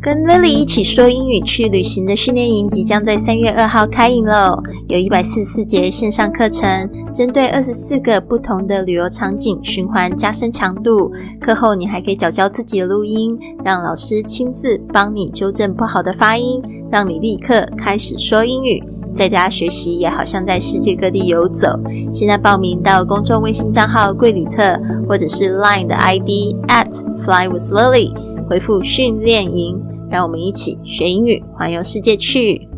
跟 Lily 一起说英语去旅行的训练营即将在三月二号开营喽！有一百四十四节线上课程，针对二十四个不同的旅游场景循环加深强度。课后你还可以找教自己的录音，让老师亲自帮你纠正不好的发音，让你立刻开始说英语。在家学习也好像在世界各地游走。现在报名到公众微信账号“贵旅特”或者是 Line 的 ID at Fly with Lily，回复“训练营”，让我们一起学英语，环游世界去。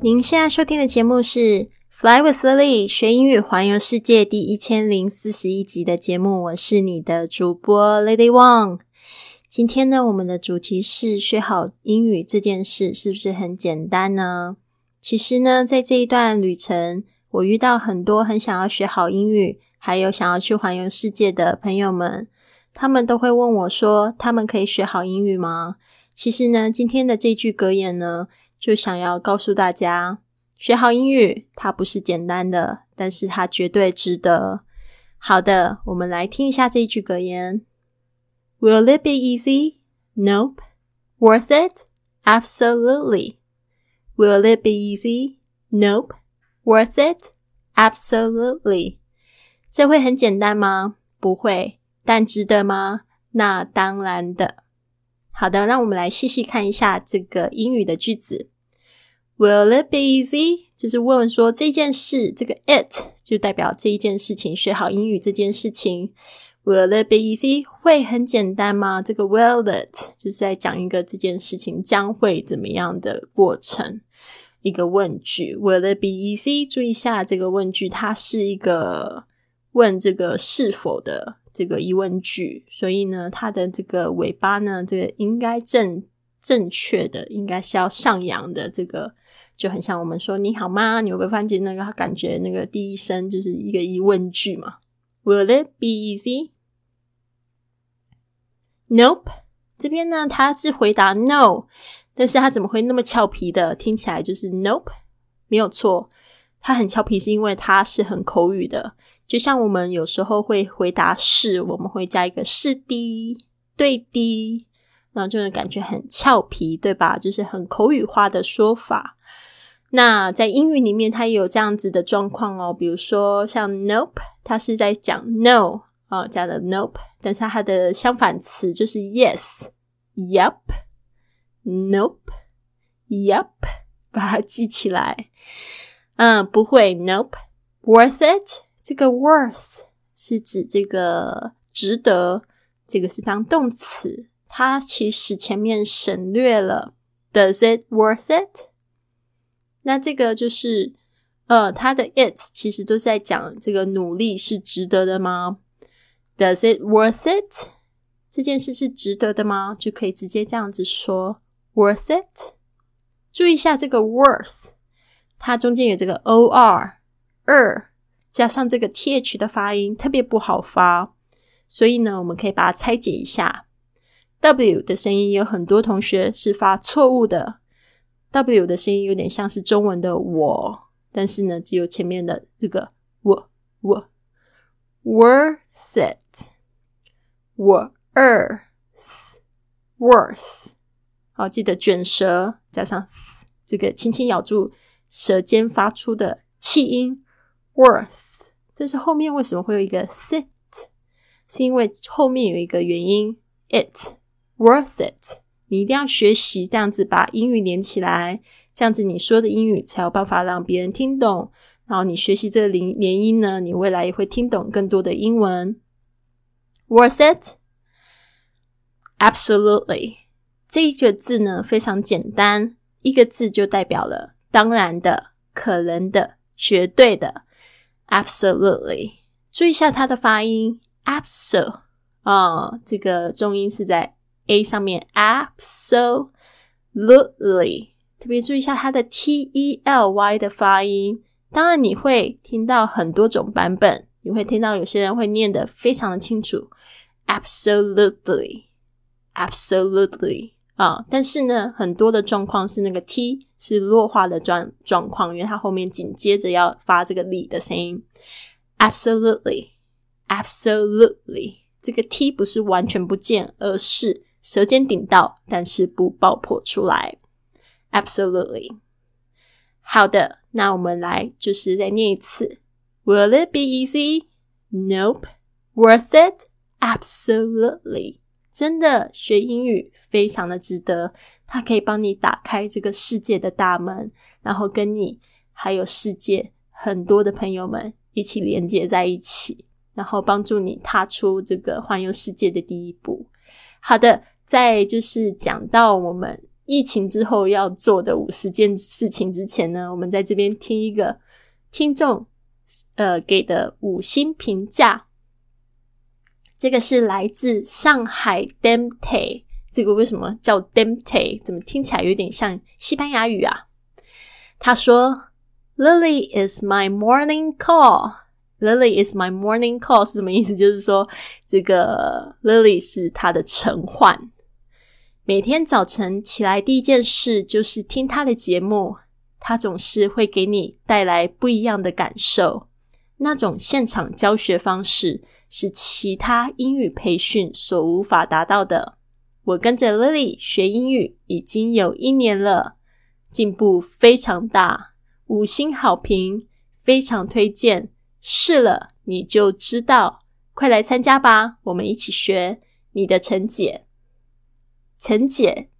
您现在收听的节目是《Fly with Lily》学英语环游世界第一千零四十一集的节目，我是你的主播 Lady Wang。今天呢，我们的主题是学好英语这件事是不是很简单呢？其实呢，在这一段旅程，我遇到很多很想要学好英语，还有想要去环游世界的朋友们，他们都会问我说：“他们可以学好英语吗？”其实呢，今天的这句格言呢，就想要告诉大家，学好英语它不是简单的，但是它绝对值得。好的，我们来听一下这一句格言：Will it be easy? Nope. Worth it? Absolutely. Will it be easy? Nope. Worth it? Absolutely. 这会很简单吗？不会。但值得吗？那当然的。好的，让我们来细细看一下这个英语的句子。Will it be easy？就是问说这件事，这个 it 就代表这一件事情，学好英语这件事情。Will it be easy？会很简单吗？这个 will it 就是在讲一个这件事情将会怎么样的过程。一个问句，Will it be easy？注意一下这个问句，它是一个问这个是否的这个疑问句，所以呢，它的这个尾巴呢，这个应该正正确的，应该是要上扬的。这个就很像我们说你好吗？你会不会发现那个感觉那个第一声就是一个疑问句嘛？Will it be easy？Nope。这边呢，他是回答 No。但是他怎么会那么俏皮的？听起来就是 Nope，没有错。他很俏皮，是因为他是很口语的。就像我们有时候会回答是，我们会加一个是的，对的，然后就能感觉很俏皮，对吧？就是很口语化的说法。那在英语里面，它也有这样子的状况哦。比如说像 Nope，它是在讲 No 啊，加的 Nope，但是它的相反词就是 Yes，Yep。Nope, Yep，把它记起来。嗯，不会。Nope, worth it。这个 worth 是指这个值得，这个是当动词，它其实前面省略了。Does it worth it？那这个就是呃，它的 it 其实都是在讲这个努力是值得的吗？Does it worth it？这件事是值得的吗？就可以直接这样子说。Worth it？注意一下这个 worth，它中间有这个 o r 二加上这个 t h 的发音特别不好发，所以呢，我们可以把它拆解一下。w 的声音有很多同学是发错误的，w 的声音有点像是中文的我，但是呢，只有前面的这个我我。Worth it，我二 worth。好，记得卷舌加上这个轻轻咬住舌尖发出的气音。，worth。但是后面为什么会有一个 sit？是因为后面有一个元音 it worth it。你一定要学习这样子把英语连起来，这样子你说的英语才有办法让别人听懂。然后你学习这个连连音呢，你未来也会听懂更多的英文。Worth it？Absolutely。这一个字呢非常简单，一个字就代表了当然的、可能的、绝对的，absolutely。注意一下它的发音，absolutely，这个重音是在 a 上面，absolutely。特别注意一下它的 t e l y 的发音，当然你会听到很多种版本，你会听到有些人会念得非常的清楚，absolutely，absolutely。啊，但是呢，很多的状况是那个 t 是弱化的状状况，因为它后面紧接着要发这个里的声音。Absolutely, absolutely，这个 t 不是完全不见，而是舌尖顶到，但是不爆破出来。Absolutely。好的，那我们来就是再念一次。Will it be easy? Nope. Worth it? Absolutely. 真的学英语非常的值得，它可以帮你打开这个世界的大门，然后跟你还有世界很多的朋友们一起连接在一起，然后帮助你踏出这个环游世界的第一步。好的，在就是讲到我们。疫情之后要做的五十件事情之前呢，我们在这边听一个听众呃给的五星评价。这个是来自上海 Demte，这个为什么叫 Demte？怎么听起来有点像西班牙语啊？他说：“Lily is my morning call. Lily is my morning call 是什么意思？就是说这个 Lily 是他的晨唤。”每天早晨起来，第一件事就是听他的节目。他总是会给你带来不一样的感受。那种现场教学方式是其他英语培训所无法达到的。我跟着 Lily 学英语已经有一年了，进步非常大，五星好评，非常推荐。试了你就知道，快来参加吧，我们一起学。你的陈姐。陈姐，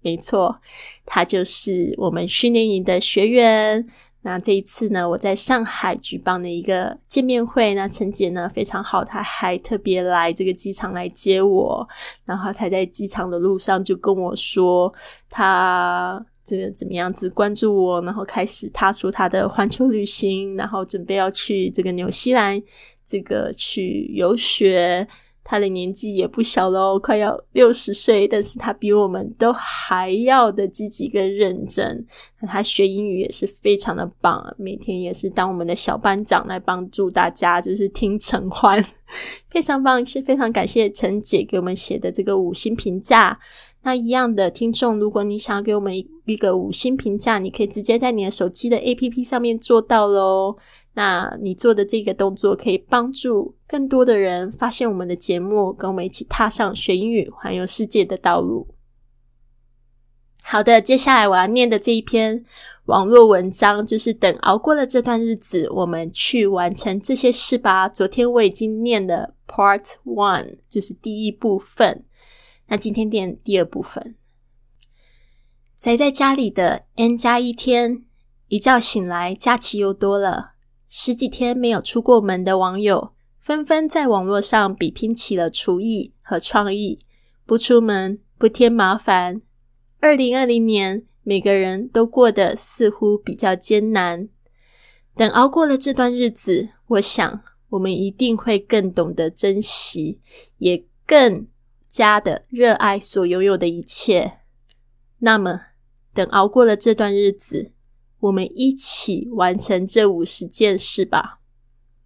没错，她就是我们训练营的学员。那这一次呢，我在上海举办了一个见面会。那陈姐呢非常好，她还特别来这个机场来接我。然后她在机场的路上就跟我说，她这个怎么样子关注我，然后开始踏出她的环球旅行，然后准备要去这个纽西兰这个去游学。他的年纪也不小喽，快要六十岁，但是他比我们都还要的积极跟认真。他学英语也是非常的棒，每天也是当我们的小班长来帮助大家，就是听陈欢，非常棒，是非常感谢陈姐给我们写的这个五星评价。那一样的听众，如果你想要给我们一个五星评价，你可以直接在你的手机的 APP 上面做到喽。那你做的这个动作可以帮助更多的人发现我们的节目，跟我们一起踏上学英语、环游世界的道路。好的，接下来我要念的这一篇网络文章，就是等熬过了这段日子，我们去完成这些事吧。昨天我已经念了 Part One，就是第一部分。那今天念第二部分。宅在家里的 N 加一天，一觉醒来，假期又多了。十几天没有出过门的网友，纷纷在网络上比拼起了厨艺和创意。不出门，不添麻烦。二零二零年，每个人都过得似乎比较艰难。等熬过了这段日子，我想我们一定会更懂得珍惜，也更加的热爱所拥有的一切。那么，等熬过了这段日子。我们一起完成这五十件事吧！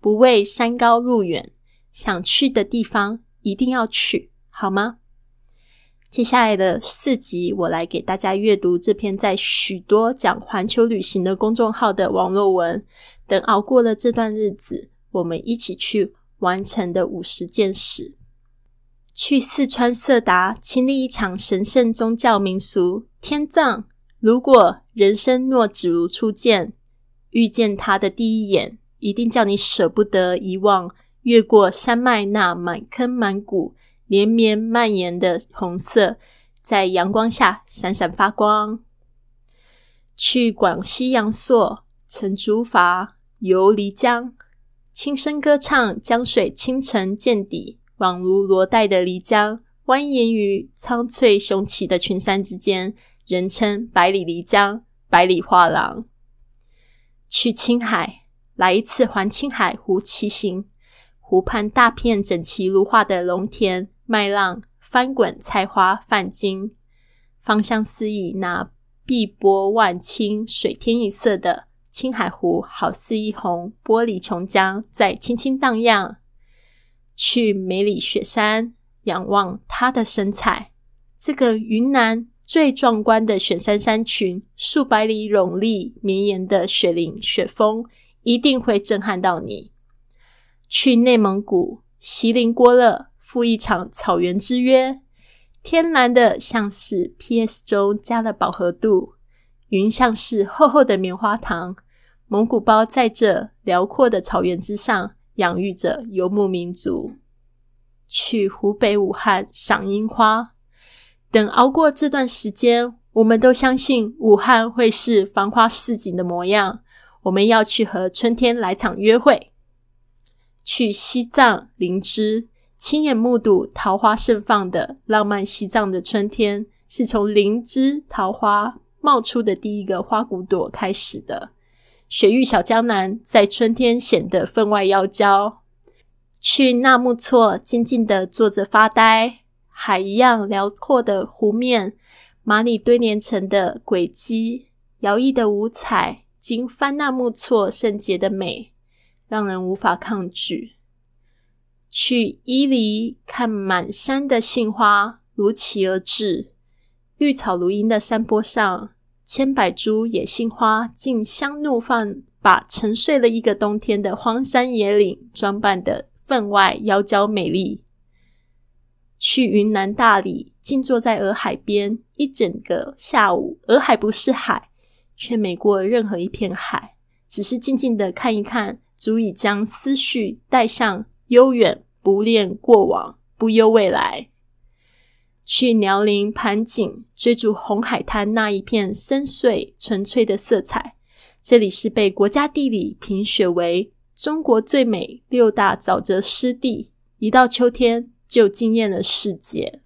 不畏山高路远，想去的地方一定要去，好吗？接下来的四集，我来给大家阅读这篇在许多讲环球旅行的公众号的网络文。等熬过了这段日子，我们一起去完成的五十件事。去四川色达亲历一场神圣宗教民俗天葬。如果人生若只如初见，遇见他的第一眼，一定叫你舍不得遗忘。越过山脉那满坑满谷、连绵蔓延的红色，在阳光下闪闪发光。去广西阳朔乘竹筏游漓江，轻声歌唱，江水清澄见底，宛如罗带的漓江蜿蜒于苍翠雄奇的群山之间。人称百里漓江、百里画廊。去青海，来一次环青海湖骑行。湖畔大片整齐如画的农田、麦浪、翻滚菜花、泛金，芳香四溢。那碧波万顷、水天一色的青海湖，好似一泓玻璃琼浆在轻轻荡漾。去梅里雪山，仰望它的神采。这个云南。最壮观的雪山山群，数百里耸立绵延的雪林雪峰，一定会震撼到你。去内蒙古锡林郭勒赴一场草原之约，天蓝的像是 P.S. 中加了饱和度，云像是厚厚的棉花糖。蒙古包在这辽阔的草原之上，养育着游牧民族。去湖北武汉赏樱花，等熬过这段时间，我们都相信武汉会是繁花似锦的模样。我们要去和春天来场约会，去西藏林芝。亲眼目睹桃花盛放的浪漫西藏的春天，是从灵芝桃花冒出的第一个花骨朵开始的。雪域小江南在春天显得分外妖娇。去纳木错静静的坐着发呆，海一样辽阔的湖面，马里堆连成的轨迹，摇曳的五彩，经翻纳木错圣洁的美，让人无法抗拒。去伊犁看满山的杏花如期而至，绿草如茵的山坡上，千百株野杏花竞相怒放，把沉睡了一个冬天的荒山野岭装扮得分外妖娇美丽。去云南大理，静坐在洱海边一整个下午，洱海不是海，却美过任何一片海，只是静静的看一看，足以将思绪带向。悠远，不恋过往，不忧未来。去辽宁盘锦，追逐红海滩那一片深邃纯粹的色彩。这里是被国家地理评选为中国最美六大沼泽湿地，一到秋天就惊艳了世界。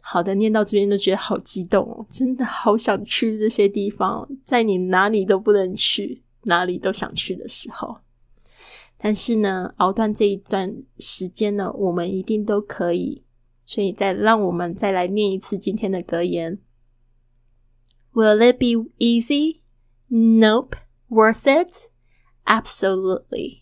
好的，念到这边都觉得好激动哦，真的好想去这些地方，在你哪里都不能去，哪里都想去的时候。但是呢，熬断这一段时间呢，我们一定都可以。所以，再让我们再来念一次今天的格言：Will it be easy? Nope. Worth it? Absolutely.